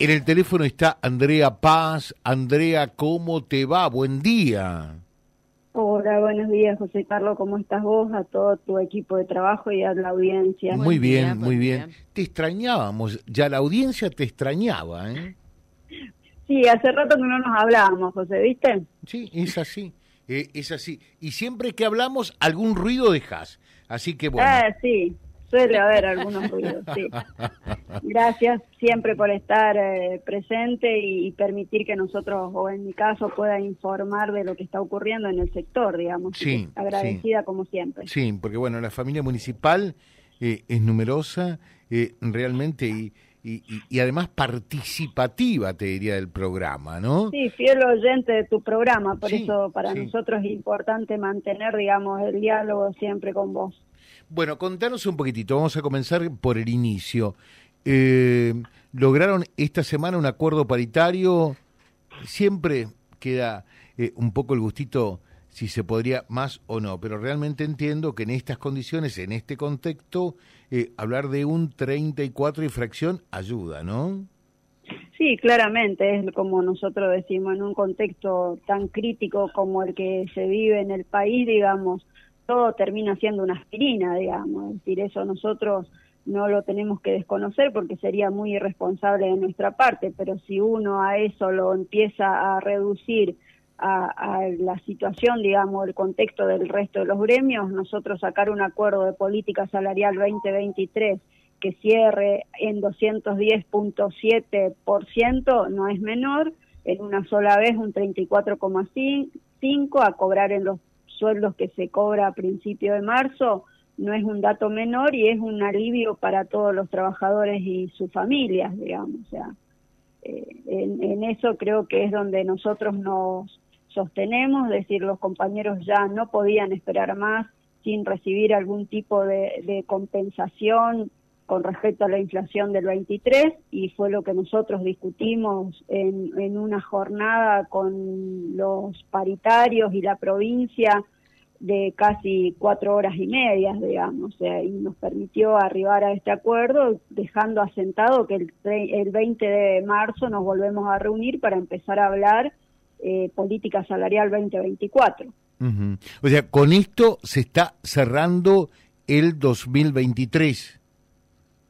En el teléfono está Andrea Paz. Andrea, ¿cómo te va? Buen día. Hola, buenos días, José Carlos. ¿Cómo estás vos? A todo tu equipo de trabajo y a la audiencia. Muy bien, muy bien. Te extrañábamos, ya la audiencia te extrañaba, ¿eh? Sí, hace rato que no nos hablábamos, José, ¿viste? Sí, es así, eh, es así. Y siempre que hablamos, algún ruido dejas. Así que bueno. Ah, sí, suele haber algunos ruidos, sí. Gracias siempre por estar eh, presente y, permitir que nosotros, o en mi caso, pueda informar de lo que está ocurriendo en el sector, digamos. Sí. Agradecida como siempre. Sí, porque bueno, la familia municipal eh, es numerosa eh, realmente y, y, además participativa, te diría, del programa, ¿no? Sí, fiel oyente de tu programa, por eso para nosotros es importante mantener, digamos, el diálogo siempre con vos. Bueno, contanos un poquitito, vamos a comenzar por el inicio. Eh, lograron esta semana un acuerdo paritario, siempre queda eh, un poco el gustito si se podría más o no, pero realmente entiendo que en estas condiciones, en este contexto, eh, hablar de un 34 y fracción ayuda, ¿no? Sí, claramente, es como nosotros decimos, en un contexto tan crítico como el que se vive en el país, digamos, todo termina siendo una aspirina, digamos. Es decir, eso nosotros no lo tenemos que desconocer porque sería muy irresponsable de nuestra parte, pero si uno a eso lo empieza a reducir a, la situación, digamos, el contexto del resto de los gremios, nosotros sacar un acuerdo de política salarial 2023 que cierre en 210.7% no es menor, en una sola vez un 34,5 a cobrar en los sueldos que se cobra a principio de marzo no es un dato menor y es un alivio para todos los trabajadores y sus familias, digamos. O sea, eh, en, eso creo que es donde nosotros nos sostenemos, es decir, los compañeros ya no podían esperar más sin recibir algún tipo de compensación con respecto a la inflación del 23 y fue lo que nosotros discutimos en, en una jornada con los paritarios y la provincia de casi cuatro horas y media, digamos, y nos permitió arribar a este acuerdo, dejando asentado que el, el 20 de marzo nos volvemos a reunir para empezar a hablar eh, política salarial 2024. O sea, con esto se está cerrando el 2023.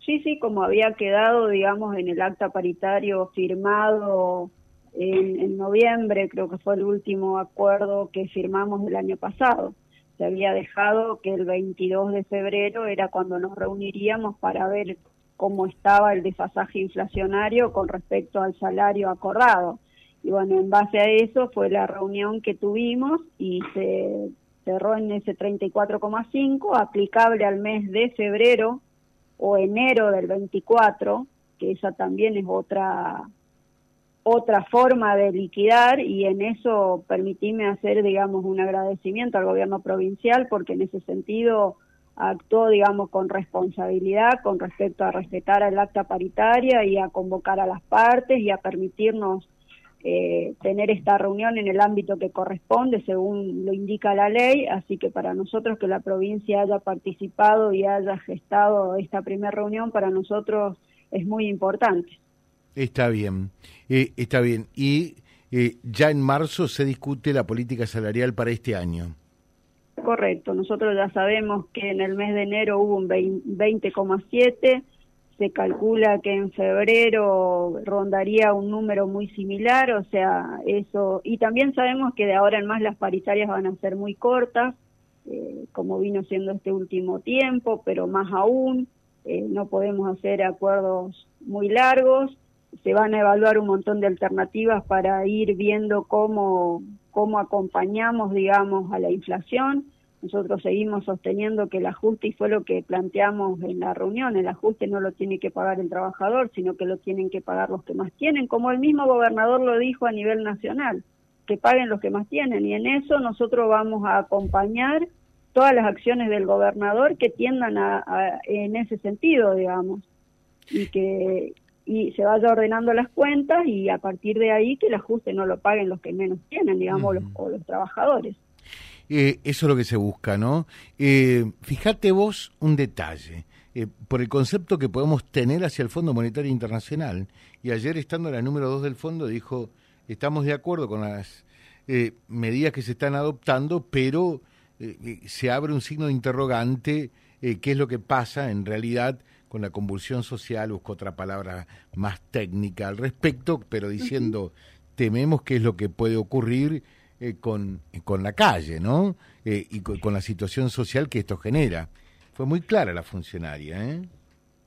Sí, sí, como había quedado, digamos, en el acta paritario firmado en, noviembre, creo que fue el último acuerdo que firmamos el año pasado. Se había dejado que el 22 de febrero era cuando nos reuniríamos para ver cómo estaba el desfasaje inflacionario con respecto al salario acordado. Y bueno, en base a eso fue la reunión que tuvimos y se cerró en ese 34,5, aplicable al mes de febrero o enero del 24, que esa también es otra otra forma de liquidar y en eso permitíme hacer, digamos, un agradecimiento al gobierno provincial porque en ese sentido actuó, digamos, con responsabilidad con respecto a respetar el acta paritaria y a convocar a las partes y a permitirnos eh, tener esta reunión en el ámbito que corresponde según lo indica la ley, así que para nosotros que la provincia haya participado y haya gestado esta primera reunión, para nosotros es muy importante. Está bien, eh, está bien. Y eh, ya en marzo se discute la política salarial para este año. Correcto, nosotros ya sabemos que en el mes de enero hubo un 20,7 se calcula que en febrero rondaría un número muy similar, o sea, eso, y también sabemos que de ahora en más las paritarias van a ser muy cortas, eh, como vino siendo este último tiempo, pero más aún, eh, no podemos hacer acuerdos muy largos, se van a evaluar un montón de alternativas para ir viendo cómo, cómo acompañamos, digamos, a la inflación, nosotros seguimos sosteniendo que el ajuste, y fue lo que planteamos en la reunión, el ajuste no lo tiene que pagar el trabajador, sino que lo tienen que pagar los que más tienen, como el mismo gobernador lo dijo a nivel nacional, que paguen los que más tienen. Y en eso nosotros vamos a acompañar todas las acciones del gobernador que tiendan a, en ese sentido, digamos, y que y se vaya ordenando las cuentas y a partir de ahí que el ajuste no lo paguen los que menos tienen, digamos, los, o los trabajadores. Eh, eso es lo que se busca, ¿no? Eh, fíjate vos un detalle. eh, por el concepto que podemos tener hacia el Fondo Monetario Internacional. Y ayer, estando en la número dos del fondo, dijo, estamos de acuerdo con las eh, medidas que se están adoptando, pero eh, se abre un signo de interrogante, qué es lo que pasa en realidad con la convulsión social, busco otra palabra más técnica al respecto, pero diciendo, tememos qué es lo que puede ocurrir con, con la calle, ¿no? y con la situación social que esto genera. Fue muy clara la funcionaria, ¿eh?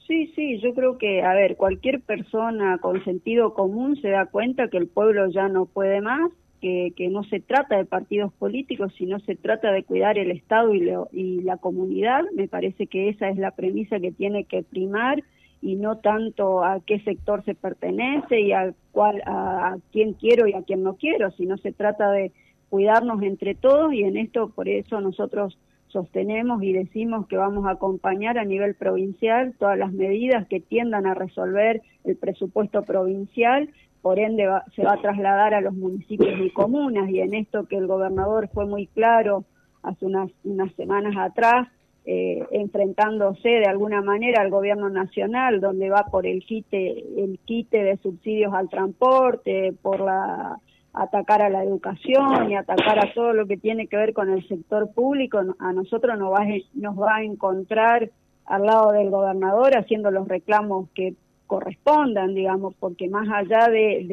Sí, sí, yo creo que, a ver, cualquier persona con sentido común se da cuenta que el pueblo ya no puede más, que, que no se trata de partidos políticos, sino se trata de cuidar el Estado y, y la comunidad. Me parece que esa es la premisa que tiene que primar y no tanto a qué sector se pertenece y a, cuál, a quién quiero y a quién no quiero, sino se trata de cuidarnos entre todos y en esto por eso nosotros sostenemos y decimos que vamos a acompañar a nivel provincial todas las medidas que tiendan a resolver el presupuesto provincial, por ende se va a trasladar a los municipios y comunas y en esto que el gobernador fue muy claro hace unas, unas semanas atrás, eh, enfrentándose de alguna manera al gobierno nacional, donde va por el quite, el quite de subsidios al transporte, por la atacar a la educación y atacar a todo lo que tiene que ver con el sector público, a nosotros nos va, nos va a encontrar al lado del gobernador haciendo los reclamos que correspondan, digamos, porque más allá de,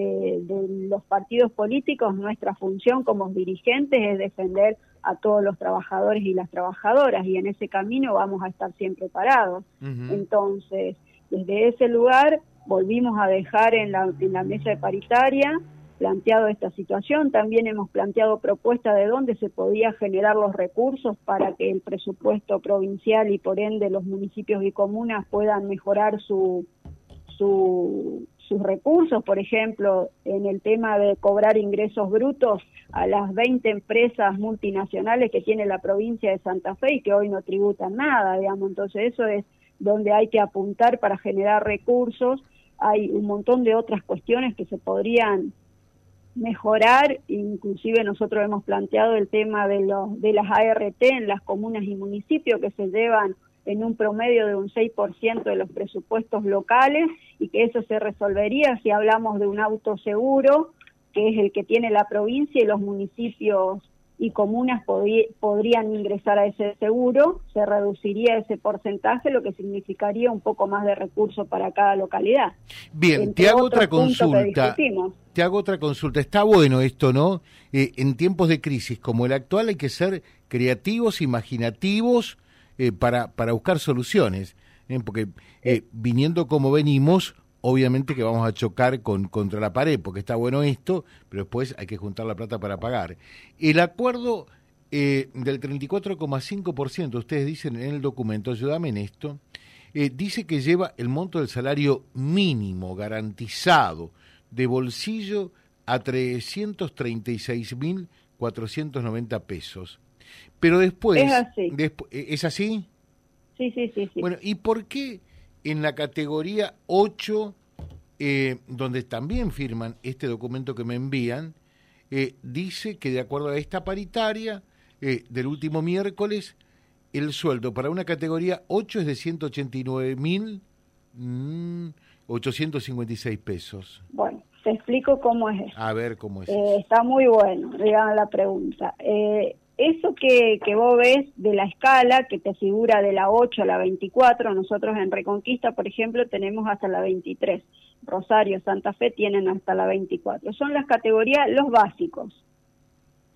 de, los partidos políticos, nuestra función como dirigentes es defender a todos los trabajadores y las trabajadoras y en ese camino vamos a estar siempre parados. Entonces, desde ese lugar volvimos a dejar en la, en la mesa de paritaria planteado esta situación, también hemos planteado propuestas de dónde se podía generar los recursos para que el presupuesto provincial y por ende los municipios y comunas puedan mejorar su, sus recursos, por ejemplo, en el tema de cobrar ingresos brutos a las 20 empresas multinacionales que tiene la provincia de Santa Fe y que hoy no tributan nada, digamos, entonces eso es donde hay que apuntar para generar recursos. Hay un montón de otras cuestiones que se podrían mejorar, inclusive nosotros hemos planteado el tema de, los, de las ART en las comunas y municipios que se llevan en un promedio de un 6% de los presupuestos locales y que eso se resolvería si hablamos de un auto seguro, que es el que tiene la provincia y los municipios y comunas podrían ingresar a ese seguro, se reduciría ese porcentaje, lo que significaría un poco más de recursos para cada localidad. Bien, te hago otra consulta. Te hago otra consulta. Está bueno esto, ¿no? Eh, en tiempos de crisis como el actual hay que ser creativos, imaginativos eh, para, para buscar soluciones, ¿eh? porque viniendo como venimos, obviamente que vamos a chocar con, contra la pared, porque está bueno esto, pero después hay que juntar la plata para pagar. El acuerdo eh, del 34,5%, ustedes dicen en el documento, ayúdame en esto, eh, dice que lleva el monto del salario mínimo garantizado de bolsillo a 336.490 pesos. Pero después... Es así. ¿Es así? Sí, sí, sí, sí. Bueno, ¿y por qué en la categoría 8, eh, donde también firman este documento que me envían, eh, dice que de acuerdo a esta paritaria eh, del último miércoles, el sueldo para una categoría 8 es de 189 mil 856 mm, pesos. Bueno, te explico cómo es A ver cómo es. está muy bueno, digamos la pregunta. Eh, eso que, que vos ves de la escala, que te figura de la 8 a la 24, nosotros en Reconquista, por ejemplo, tenemos hasta la 23. Rosario, Santa Fe tienen hasta la 24. Son las categorías, los básicos.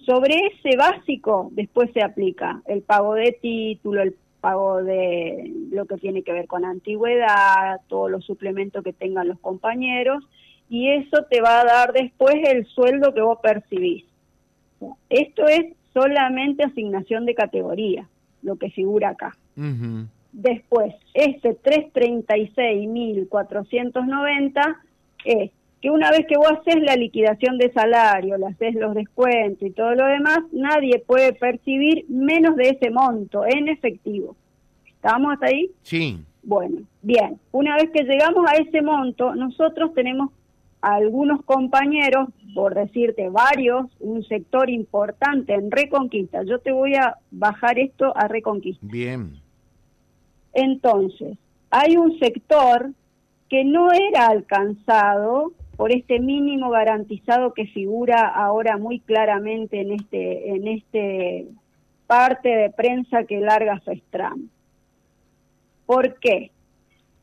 Sobre ese básico después se aplica el pago de título, el pago de lo que tiene que ver con antigüedad, todos los suplementos que tengan los compañeros, y eso te va a dar después el sueldo que vos percibís. Esto es solamente asignación de categoría, lo que figura acá. Después, este 336.490 es que una vez que vos haces la liquidación de salario, le haces los descuentos y todo lo demás, nadie puede percibir menos de ese monto en efectivo. ¿Estamos hasta ahí? Sí. Bueno, bien. Una vez que llegamos a ese monto, nosotros tenemos algunos compañeros, por decirte varios, un sector importante en Reconquista. Yo te voy a bajar esto a Reconquista. Bien. Entonces, hay un sector que no era alcanzado por este mínimo garantizado que figura ahora muy claramente en este en este parte de prensa que larga Festram. ¿Por qué?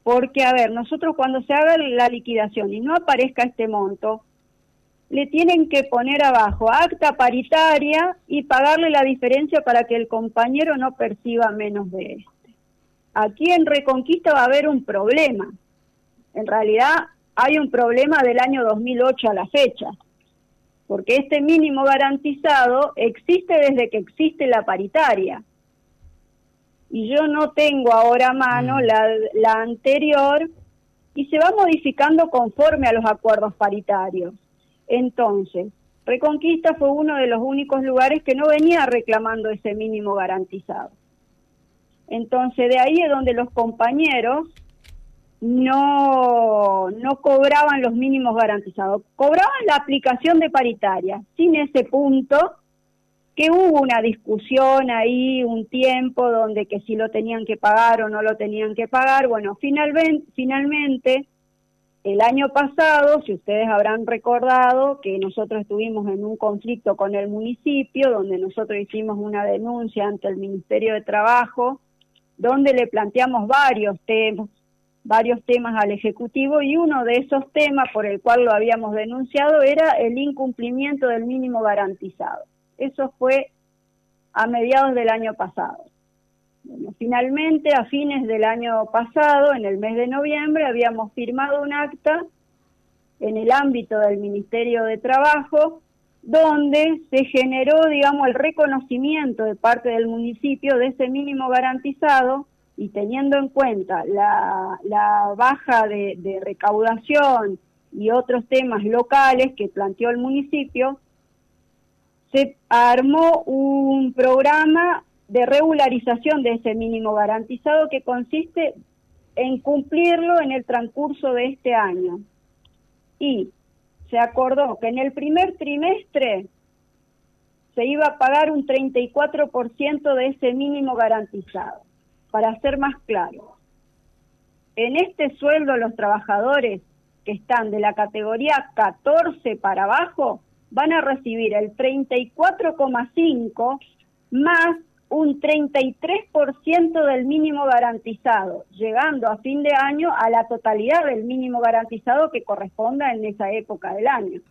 Porque, a ver, nosotros cuando se haga la liquidación y no aparezca este monto, le tienen que poner abajo acta paritaria y pagarle la diferencia para que el compañero no perciba menos de este. Aquí en Reconquista va a haber un problema. En realidad hay un problema del año 2008 a la fecha, porque este mínimo garantizado existe desde que existe la paritaria. Y yo no tengo ahora a mano mm. la, la anterior y se va modificando conforme a los acuerdos paritarios. Entonces, Reconquista fue uno de los únicos lugares que no venía reclamando ese mínimo garantizado. Entonces, de ahí es donde los compañeros no, no cobraban los mínimos garantizados, cobraban la aplicación de paritaria, sin ese punto que hubo una discusión ahí, un tiempo donde que si lo tenían que pagar o no lo tenían que pagar. Bueno, finalmente, finalmente el año pasado, si ustedes habrán recordado que nosotros estuvimos en un conflicto con el municipio, donde nosotros hicimos una denuncia ante el Ministerio de Trabajo, donde le planteamos varios temas, varios temas al Ejecutivo y uno de esos temas por el cual lo habíamos denunciado era el incumplimiento del mínimo garantizado. Eso fue a mediados del año pasado finalmente, a fines del año pasado, en el mes de noviembre, habíamos firmado un acta en el ámbito del Ministerio de Trabajo, donde se generó, digamos, el reconocimiento de parte del municipio de ese mínimo garantizado y teniendo en cuenta la, baja de recaudación y otros temas locales que planteó el municipio, se armó un programa de regularización de ese mínimo garantizado que consiste en cumplirlo en el transcurso de este año. Y se acordó que en el primer trimestre se iba a pagar un 34% de ese mínimo garantizado. Para ser más claro, en este sueldo los trabajadores que están de la categoría 14 para abajo van a recibir el 34,5 más un 33% del mínimo garantizado, llegando a fin de año a la totalidad del mínimo garantizado que corresponda en esa época del año.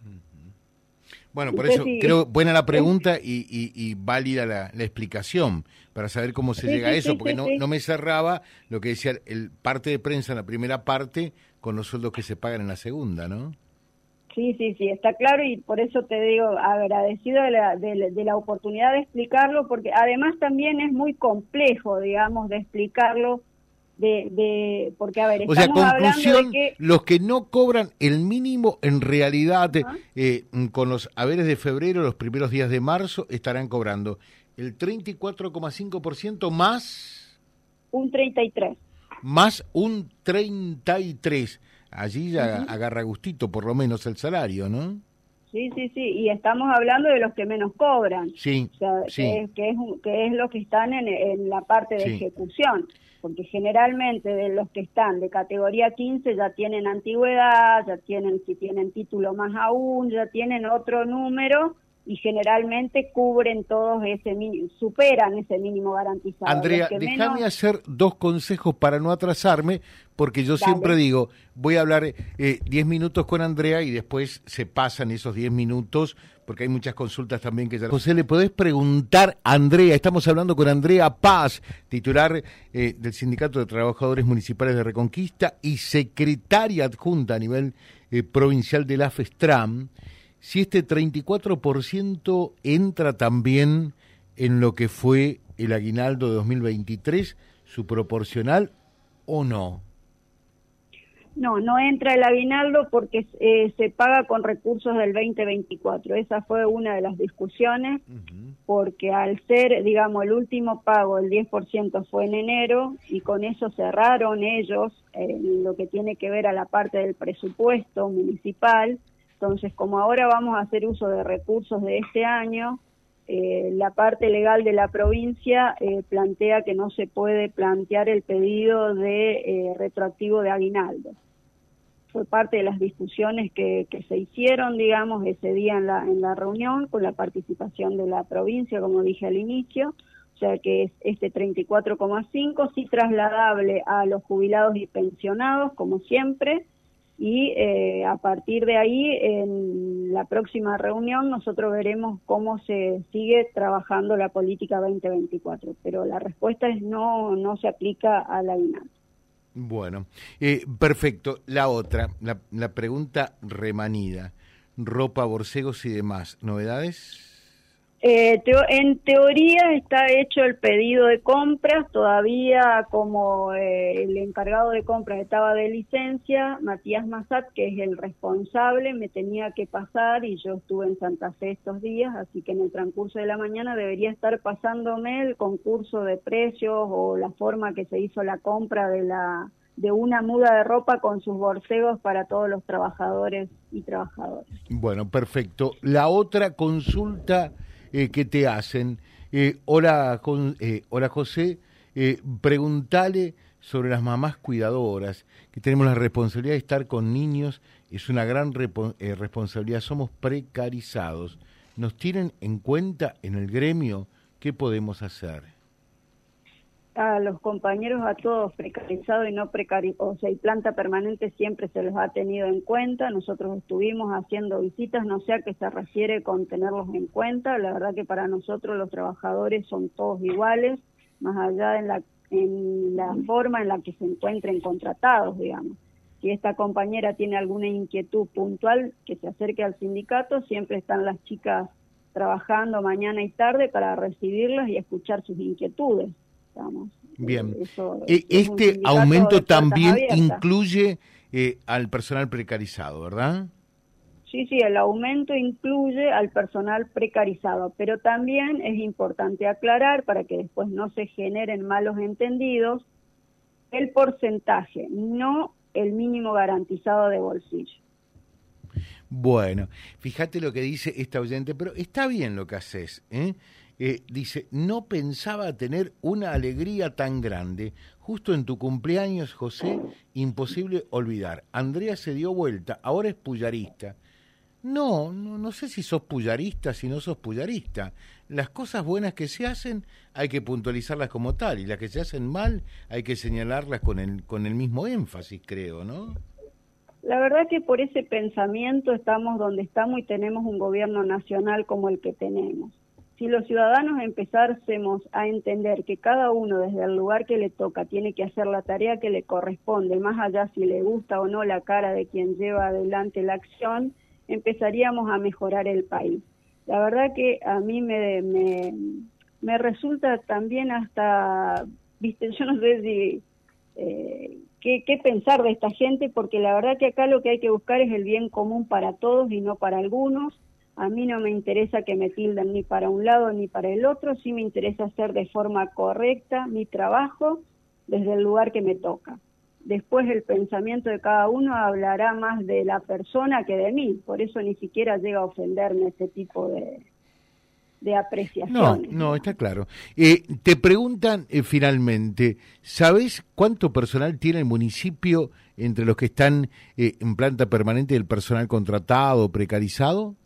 Bueno, por eso creo buena la pregunta y, válida la, explicación para saber cómo se llega a eso, porque no, no me cerraba lo que decía el parte de prensa en la primera parte con los sueldos que se pagan en la segunda, ¿no? Sí, sí, sí, está claro y por eso te digo agradecido de la, de, la oportunidad de explicarlo, porque además también es muy complejo, digamos, de explicarlo, de, de porque a ver, o sea, conclusión, que... los que no cobran el mínimo en realidad eh, con los haberes de febrero, los primeros días de marzo, estarán cobrando el 34,5% más... Un 33. Más un 33 allí ya agarra gustito por lo menos el salario, ¿no? Sí, sí, sí, y estamos hablando de los que menos cobran, sí, sí. Que, es, que, es, lo que están en, la parte de ejecución, porque generalmente de los que están de categoría 15 ya tienen antigüedad, ya tienen, si tienen título más aún, ya tienen otro número y generalmente cubren todos ese superan ese mínimo garantizado. Andrea, déjame hacer dos consejos para no atrasarme, porque yo siempre digo, voy a hablar 10 eh, minutos con Andrea y después se pasan esos 10 minutos, porque hay muchas consultas también que ya... José, ¿le podés preguntar a Andrea? Estamos hablando con Andrea Paz, titular eh, del Sindicato de Trabajadores Municipales de Reconquista y secretaria adjunta a nivel eh, provincial de la FESTRAM si este 34% entra también en lo que fue el aguinaldo de 2023, su proporcional o no. No, no entra el aguinaldo porque eh, se paga con recursos del 2024. Esa fue una de las discusiones, porque al ser, digamos, el último pago, el 10% fue en enero, y con eso cerraron ellos eh, lo que tiene que ver a la parte del presupuesto municipal, entonces, como ahora vamos a hacer uso de recursos de este año, eh, la parte legal de la provincia eh, plantea que no se puede plantear el pedido de eh, retroactivo de aguinaldo. Fue parte de las discusiones que, se hicieron, digamos, ese día en la, en la reunión con la participación de la provincia, como dije al inicio, o sea que es este 34,5, sí trasladable a los jubilados y pensionados, como siempre, y eh, a partir de ahí, en la próxima reunión, nosotros veremos cómo se sigue trabajando la política 2024, pero la respuesta es no, no se aplica a la INAT. Bueno, eh, perfecto. La otra, la, la pregunta remanida, ropa, borcegos y demás, ¿novedades? Eh, en teoría está hecho el pedido de compras, todavía como eh, el encargado de compras estaba de licencia, Matías Massat, que es el responsable, me tenía que pasar y yo estuve en Santa Fe estos días, así que en el transcurso de la mañana debería estar pasándome el concurso de precios o la forma que se hizo la compra de la de una muda de ropa con sus borcegos para todos los trabajadores y trabajadoras. Bueno, perfecto. La otra consulta eh, que te hacen. Eh, hola, con, eh, hola José, preguntale sobre las mamás cuidadoras, que tenemos la responsabilidad de estar con niños, es una gran responsabilidad, somos precarizados. ¿Nos tienen en cuenta en el gremio? ¿Qué podemos hacer? A los compañeros a todos precarizados y no precarizados, o sea, y planta permanente siempre se los ha tenido en cuenta. Nosotros estuvimos haciendo visitas, no sé a qué se refiere con tenerlos en cuenta. La verdad que para nosotros los trabajadores son todos iguales, más allá de la, en la forma en la que se encuentren contratados, digamos. Si esta compañera tiene alguna inquietud puntual, que se acerque al sindicato, siempre están las chicas trabajando mañana y tarde para recibirlas y escuchar sus inquietudes. Bien. E, este aumento también incluye eh, al personal precarizado, ¿verdad? Sí, sí, el aumento incluye al personal precarizado, pero también es importante aclarar para que después no se generen malos entendidos el porcentaje, no el mínimo garantizado de bolsillo. Bueno, fíjate lo que dice esta oyente, pero está bien lo que haces, ¿eh? Eh, dice, no pensaba tener una alegría tan grande. Justo en tu cumpleaños, José, imposible olvidar. Andrea se dio vuelta, ahora es puyarista. No, no, no sé si sos puyarista, si no sos puyarista. Las cosas buenas que se hacen hay que puntualizarlas como tal y las que se hacen mal hay que señalarlas con el, con el mismo énfasis, creo, ¿no? La verdad que por ese pensamiento estamos donde estamos y tenemos un gobierno nacional como el que tenemos si los ciudadanos empezásemos a entender que cada uno desde el lugar que le toca tiene que hacer la tarea que le corresponde, más allá si le gusta o no la cara de quien lleva adelante la acción, empezaríamos a mejorar el país. La verdad que a mí me, me, resulta también hasta, viste, yo no sé si... Eh, qué, qué pensar de esta gente, porque la verdad que acá lo que hay que buscar es el bien común para todos y no para algunos a mí no me interesa que me tilden ni para un lado ni para el otro, sí me interesa hacer de forma correcta mi trabajo desde el lugar que me toca. Después el pensamiento de cada uno hablará más de la persona que de mí, por eso ni siquiera llega a ofenderme ese tipo de, de apreciación. No, no, está claro. Eh, te preguntan eh, finalmente, ¿sabes cuánto personal tiene el municipio entre los que están eh, en planta permanente el personal contratado, precarizado?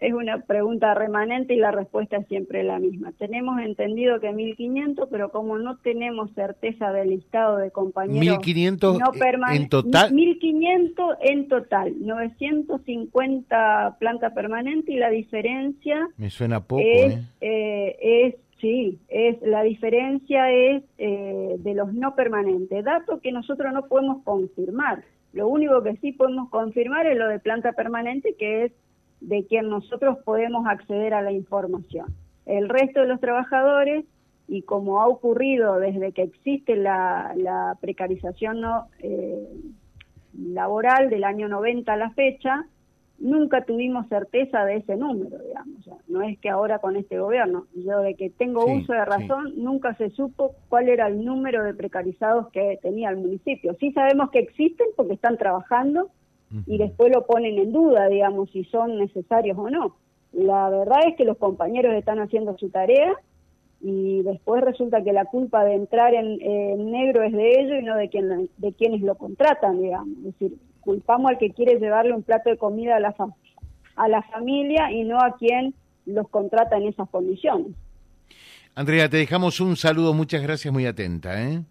Es una pregunta remanente y la respuesta es siempre la misma. Tenemos entendido que 1.500, pero como no tenemos certeza del listado de compañeros... 1.500 no en total. 1.500 en total, 950 planta permanente y la diferencia... Me suena poco, es, ¿eh? eh es Sí, es la diferencia es eh, de los no permanentes, dato que nosotros no podemos confirmar. Lo único que sí podemos confirmar es lo de planta permanente, que es de quien nosotros podemos acceder a la información. El resto de los trabajadores, y como ha ocurrido desde que existe la, precarización no, eh, laboral del año 90 a la fecha, nunca tuvimos certeza de ese número, digamos. no es que ahora con este gobierno, yo de que tengo uso de razón, nunca se supo cuál era el número de precarizados que tenía el municipio. Sí sabemos que existen porque están trabajando, y después lo ponen en duda, digamos, si son necesarios o no. La verdad es que los compañeros están haciendo su tarea y después resulta que la culpa de entrar en, negro es de ellos y no de, quien, de quienes lo contratan, digamos. Es decir, culpamos al que quiere llevarle un plato de comida a la, a la familia y no a quien los contrata en esas condiciones. Andrea, te dejamos un saludo, muchas gracias, muy atenta. ¿eh?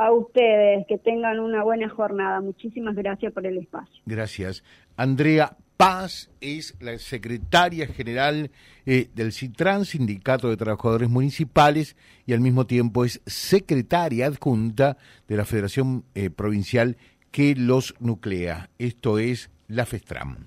A ustedes, que tengan una buena jornada. Muchísimas gracias por el espacio. Gracias. Andrea Paz es la secretaria general eh, del CITRAN, Sindicato de Trabajadores Municipales, y al mismo tiempo es secretaria adjunta de la Federación eh, Provincial que los nuclea. Esto es la FESTRAM